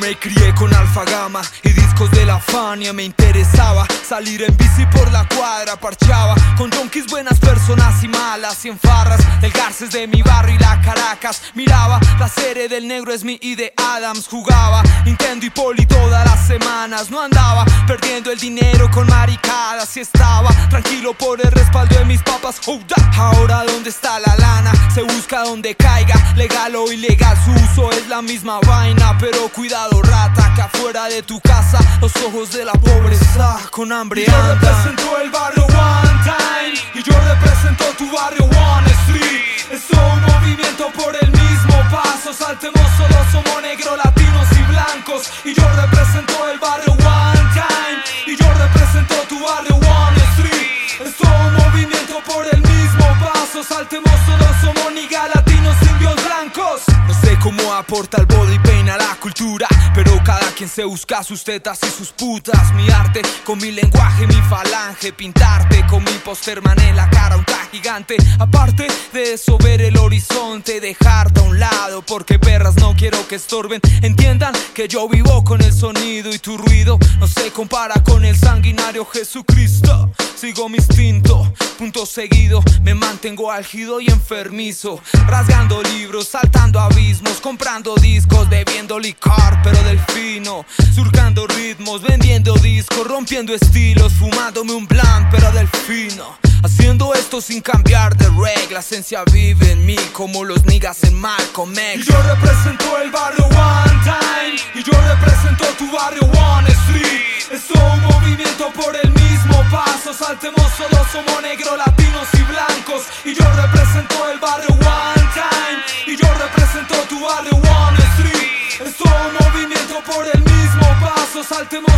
Me crié con alfa gama de la Fania Me interesaba salir en bici por la cuadra Parchaba con junkies buenas personas y malas Y en farras del Garces de mi barrio y la Caracas Miraba la serie del negro es mi y de Adams Jugaba Nintendo y Poli todas las semanas No andaba perdiendo el dinero con maricadas Y estaba tranquilo por el respaldo de mis papas Ahora dónde está la lana Se busca donde caiga Legal o ilegal su uso es la misma vaina Pero cuidado rata que afuera de tu casa Los ojos de la pobreza con hambre Yo represento el barrio One Time Y yo represento tu barrio One Street. Es un movimiento por el mismo paso. Saltemos solo somos negros, latinos y blancos. Y yo represento el barrio One Time Y yo represento tu barrio One Street. Es un movimiento por el mismo paso. Saltemos solo somos niggas, latinos, indios, blancos. No sé cómo aporta el body quien se busca sus tetas y sus putas. Mi arte con mi lenguaje, mi falange. Pintarte con mi poster en la cara un traje gigante. Aparte de eso ver el horizonte Dejarte a un lado. Porque perras no quiero que estorben. Entiendan que yo vivo con el sonido y tu ruido No se compara con el sanguinario Jesucristo. Sigo mi instinto, punto seguido Me mantengo álgido y enfermizo Rasgando libros, saltando abismos Comprando discos, bebiendo licor pero del fino Surcando ritmos, vendiendo discos Rompiendo estilos, fumándome un blunt pero del fino Haciendo esto sin cambiar de regla La esencia vive en mí como los niggas en Malcolm X. Y yo represento el barrio One Time Y yo represento tu barrio por el mismo paso. Saltemos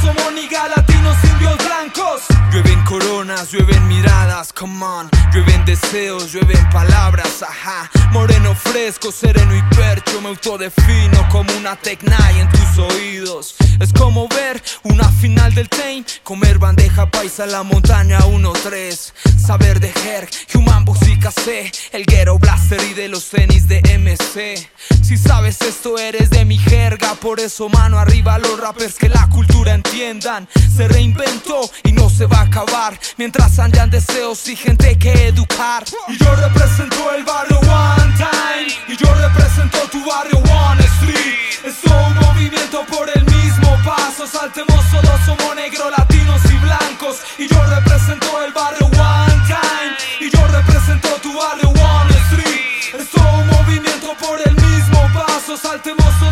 somos niggas, latinos, indios, blancos. Llueven coronas, llueven miradas, come on. Llueven deseos, llueven palabras, ajá. Moreno fresco, sereno y percho Me autodefino como una Tecnay en tus oídos. Es como ver una final del Tame Comer bandeja paisa en la montaña 1-3 Saber de Herc, Human Box y Cassé El Ghetto Blaster y de los tenis de MC si sabes esto eres de mi jerga. Por eso mano arriba los rappers que la cultura entiendan. Se reinventó y no se va a acabar. Mientras andan deseos y gente que educar. Y yo represento el barrio One Time. Y yo represento tu barrio One Street. Es un movimiento por el mismo paso. Saltemos todos, somos negros, latinos y blancos. Y yo represento el barrio salty mocno